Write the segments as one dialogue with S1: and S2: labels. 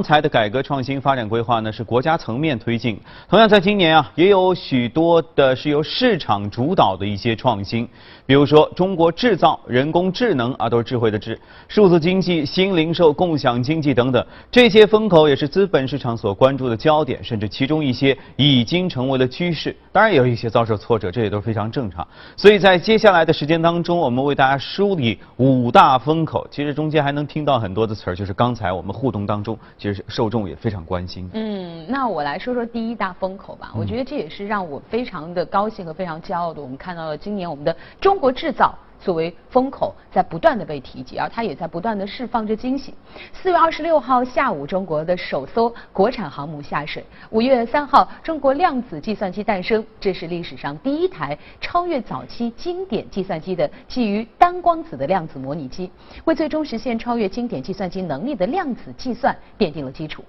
S1: 刚才的改革创新发展规划呢是国家层面推进，同样在今年啊也有许多的是由市场主导的一些创新，比如说中国制造、人工智能啊都是智慧的智、数字经济、新零售、共享经济等等，这些风口也是资本市场所关注的焦点，甚至其中一些已经成为了趋势。当然也有一些遭受挫折，这也都是非常正常。所以在接下来的时间当中，我们为大家梳理五大风口，其实中间还能听到很多的词儿，就是刚才我们互动当中其。受众也非常关心。
S2: 嗯，那我来说说第一大风口吧。我觉得这也是让我非常的高兴和非常骄傲的。我们看到了今年我们的中国制造。作为风口，在不断的被提及，而它也在不断的释放着惊喜。四月二十六号下午，中国的首艘国产航母下水；五月三号，中国量子计算机诞生，这是历史上第一台超越早期经典计算机的基于单光子的量子模拟机，为最终实现超越经典计算机能力的量子计算奠定了基础。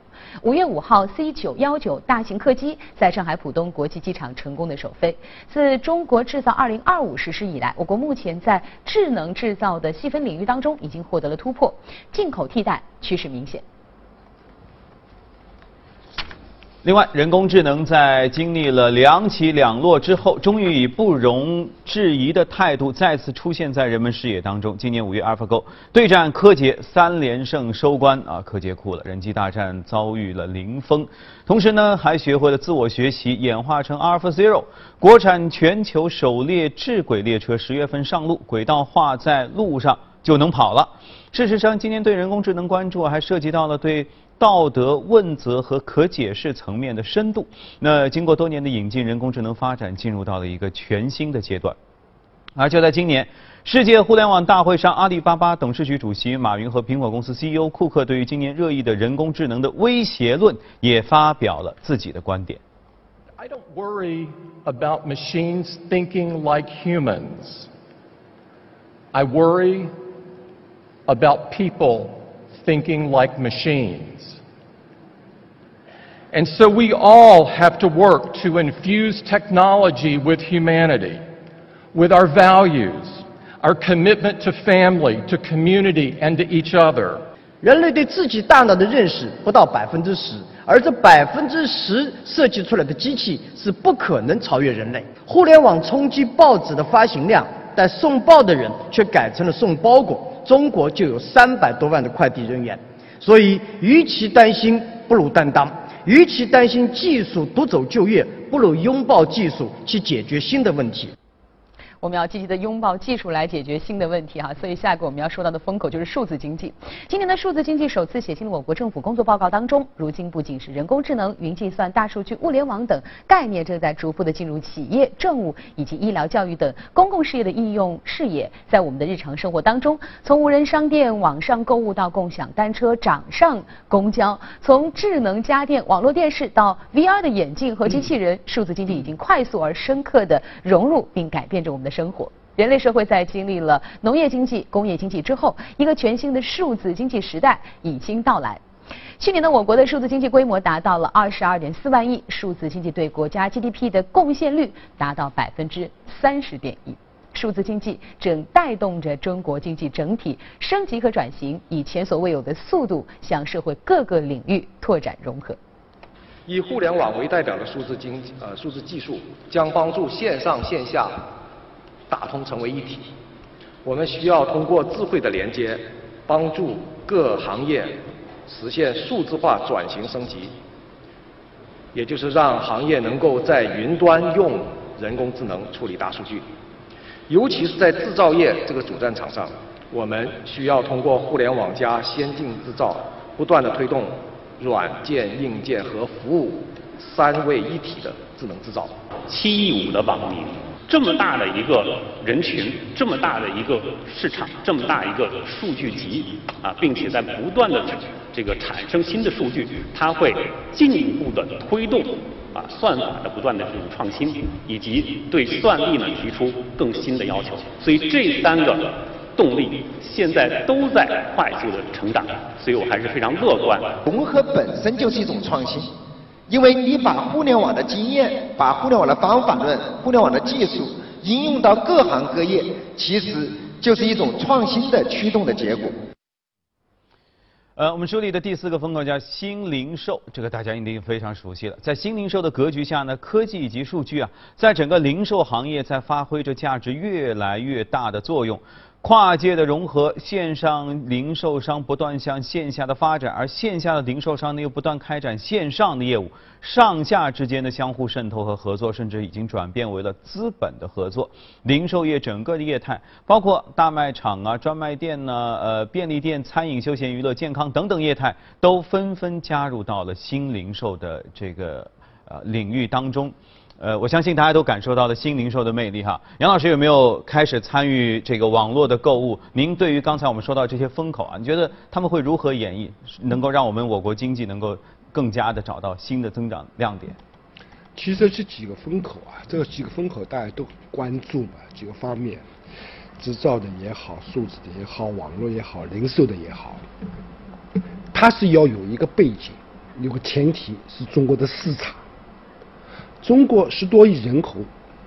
S2: 五月五号，C 九幺九大型客机在上海浦东国际机场成功的首飞。自中国制造二零二五实施以来，我国目前在智能制造的细分领域当中已经获得了突破，进口替代趋势明显。
S1: 另外，人工智能在经历了两起两落之后，终于以不容置疑的态度再次出现在人们视野当中。今年五月，AlphaGo 对战柯洁三连胜收官啊，柯洁哭了，人机大战遭遇了零封。同时呢，还学会了自我学习，演化成 AlphaZero，国产全球首列智轨列车十月份上路，轨道画在路上就能跑了。事实上，今年对人工智能关注还涉及到了对。道德问责和可解释层面的深度，那经过多年的引进，人工智能发展进入到了一个全新的阶段。而就在今年，世界互联网大会上，阿里巴巴董事局主席马云和苹果公司 CEO 库克对于今年热议的人工智能的威胁论也发表了自己的观点。
S3: I don't worry about machines thinking like humans. I worry about people thinking like machines. And so we all have to work to infuse technology with humanity, with our values, our commitment to family, to community, and to each other.
S4: 人类对自己大脑的认识不到百分之十，而这百分之十设计出来的机器是不可能超越人类。互联网冲击报纸的发行量，但送报的人却改成了送包裹。中国就有三百多万的快递人员，所以与其担心，不如担当。 与其担心技术独走就业，不如拥抱技术去解决新的问题。
S2: 我们要积极的拥抱技术来解决新的问题哈，所以下一个我们要说到的风口就是数字经济。今年的数字经济首次写进了我国政府工作报告当中。如今不仅是人工智能、云计算、大数据、物联网等概念正在逐步的进入企业、政务以及医疗教育等公共事业的应用视野，在我们的日常生活当中，从无人商店、网上购物到共享单车、掌上公交，从智能家电、网络电视到 VR 的眼镜和机器人，数字经济已经快速而深刻的融入并改变着我们的。生活，人类社会在经历了农业经济、工业经济之后，一个全新的数字经济时代已经到来。去年的我国的数字经济规模达到了二十二点四万亿，数字经济对国家 GDP 的贡献率达到百分之三十点一。数字经济正带动着中国经济整体升级和转型，以前所未有的速度向社会各个领域拓展融合。
S5: 以互联网为代表的数字经呃数字技术，将帮助线上线下。打通成为一体，我们需要通过智慧的连接，帮助各行业实现数字化转型升级，也就是让行业能够在云端用人工智能处理大数据，尤其是在制造业这个主战场上，我们需要通过互联网加先进制造，不断的推动软件、硬件和服务三位一体的智能制造。
S6: 七亿五的网民。这么大的一个人群，这么大的一个市场，这么大一个数据集啊，并且在不断的这个产生新的数据，它会进一步的推动啊算法的不断的这种创新，以及对算力呢提出更新的要求。所以这三个动力现在都在快速的成长，所以我还是非常乐观。
S7: 融合本身就是一种创新。因为你把互联网的经验、把互联网的方法论、互联网的技术应用到各行各业，其实就是一种创新的驱动的结果。
S1: 呃，我们梳理的第四个风口叫新零售，这个大家一定非常熟悉了。在新零售的格局下呢，科技以及数据啊，在整个零售行业在发挥着价值越来越大的作用。跨界的融合，线上零售商不断向线下的发展，而线下的零售商呢又不断开展线上的业务，上下之间的相互渗透和合作，甚至已经转变为了资本的合作。零售业整个的业态，包括大卖场啊、专卖店呢、呃便利店、餐饮、休闲娱乐、健康等等业态，都纷纷加入到了新零售的这个呃领域当中。呃，我相信大家都感受到了新零售的魅力哈。杨老师有没有开始参与这个网络的购物？您对于刚才我们说到这些风口啊，你觉得他们会如何演绎，能够让我们我国经济能够更加的找到新的增长亮点？
S8: 其实这几个风口啊，这几个风口大家都关注嘛，几个方面，制造的也好，数字的也好，网络也好，零售的也好，它是要有一个背景，有个前提是中国的市场。中国十多亿人口，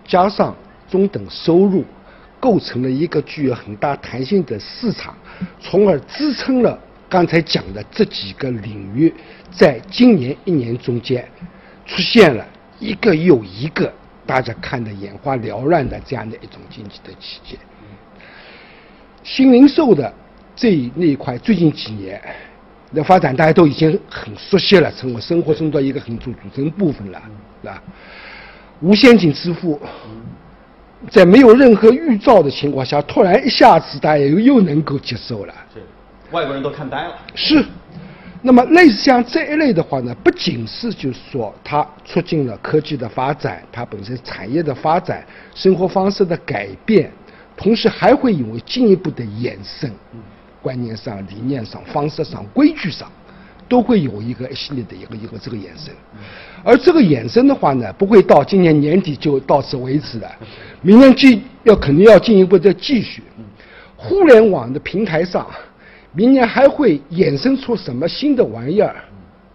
S8: 加上中等收入，构成了一个具有很大弹性的市场，从而支撑了刚才讲的这几个领域，在今年一年中间，出现了一个又一个大家看得眼花缭乱的这样的一种经济的奇迹。新零售的这那一块，最近几年的发展，大家都已经很熟悉了，成为生活中的一个很组组成部分了，是吧？无现金支付，在没有任何预兆的情况下，突然一下子，大家又又能够接受了。
S1: 是，外国人都看呆了。
S8: 是，那么类似像这一类的话呢，不仅是就是说它促进了科技的发展，它本身产业的发展，生活方式的改变，同时还会有进一步的延伸，观念上、理念上、方式上、规矩上，都会有一个一系列的一个一个这个衍生。而这个衍生的话呢，不会到今年年底就到此为止了，明年继要肯定要进一步再继续。互联网的平台上，明年还会衍生出什么新的玩意儿？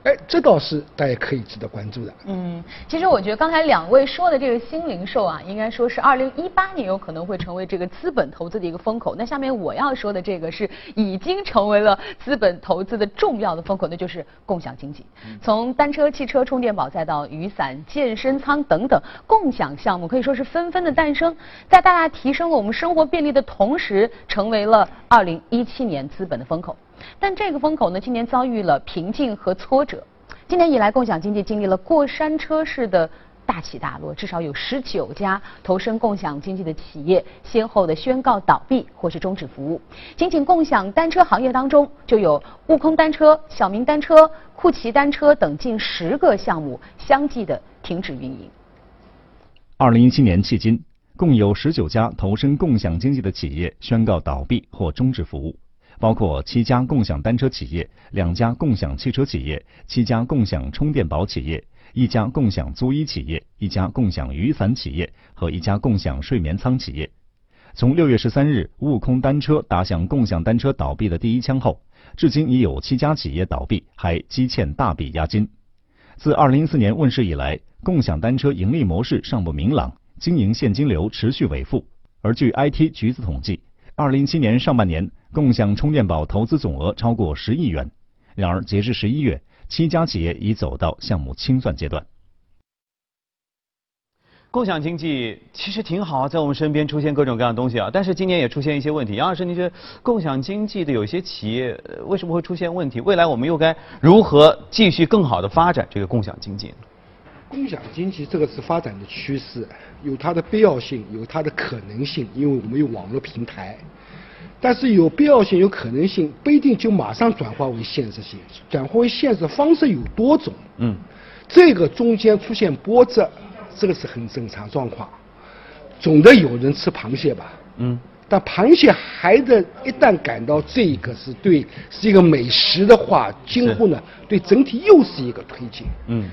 S8: 哎，这倒是大家可以值得关注的。
S2: 嗯，其实我觉得刚才两位说的这个新零售啊，应该说是二零一八年有可能会成为这个资本投资的一个风口。那下面我要说的这个是已经成为了资本投资的重要的风口，那就是共享经济。从单车、汽车、充电宝，再到雨伞、健身舱等等共享项目，可以说是纷纷的诞生，在大大提升了我们生活便利的同时，成为了二零一七年资本的风口。但这个风口呢，今年遭遇了瓶颈和挫折。今年以来，共享经济经历了过山车式的大起大落，至少有十九家投身共享经济的企业先后的宣告倒闭或是终止服务。仅仅共享单车行业当中，就有悟空单车、小明单车、酷骑单车等近十个项目相继的停止运营。
S9: 二零一七年迄今，共有十九家投身共享经济的企业宣告倒闭或终止服务。包括七家共享单车企业、两家共享汽车企业、七家共享充电宝企业、一家共享租衣企业、一家共享雨伞企业和一家共享睡眠舱企业。从六月十三日悟空单车打响共享单车倒闭的第一枪后，至今已有七家企业倒闭，还积欠大笔押金。自二零一四年问世以来，共享单车盈利模式尚不明朗，经营现金流持续萎富。而据 IT 橘子统计，二零一七年上半年。共享充电宝投资总额超过十亿元，然而截至十一月，七家企业已走到项目清算阶段。
S1: 共享经济其实挺好，在我们身边出现各种各样的东西啊，但是今年也出现一些问题。杨老师，您觉得共享经济的有些企业为什么会出现问题？未来我们又该如何继续更好的发展这个共享经济？
S8: 共享经济这个是发展的趋势，有它的必要性，有它的可能性，因为我们有网络平台。但是有必要性、有可能性，不一定就马上转化为现实性。转化为现实方式有多种，嗯，这个中间出现波折，这个是很正常状况。总得有人吃螃蟹吧，嗯，但螃蟹还得一旦感到这个是对是一个美食的话，今后呢，对整体又是一个推进。嗯，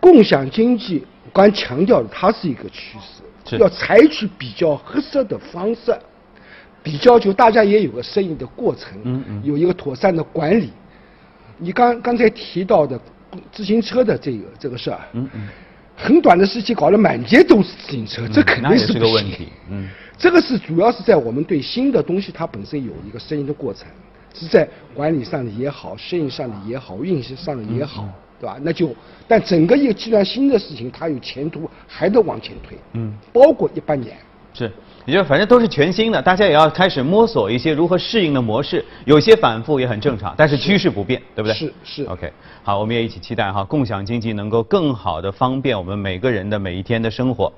S8: 共享经济刚强调的，它是一个趋势，要采取比较合适的方式。比较就大家也有个适应的过程，嗯嗯，有一个妥善的管理。你刚刚才提到的自行车的这个这个事儿，嗯嗯，很短的时期搞得满街都是自行车，这肯定是
S1: 个问题。嗯，
S8: 这个是主要是在我们对新的东西它本身有一个适应的过程。是在管理上的也好，适应上的也好，运行上的也好，对吧？那就，但整个一个计算新的事情，它有前途，还得往前推。
S1: 嗯，
S8: 包括一八年。
S1: 是，也就反正都是全新的，大家也要开始摸索一些如何适应的模式，有些反复也很正常，但是趋势不变，对不对？
S8: 是是。
S1: OK，好，我们也一起期待哈，共享经济能够更好的方便我们每个人的每一天的生活。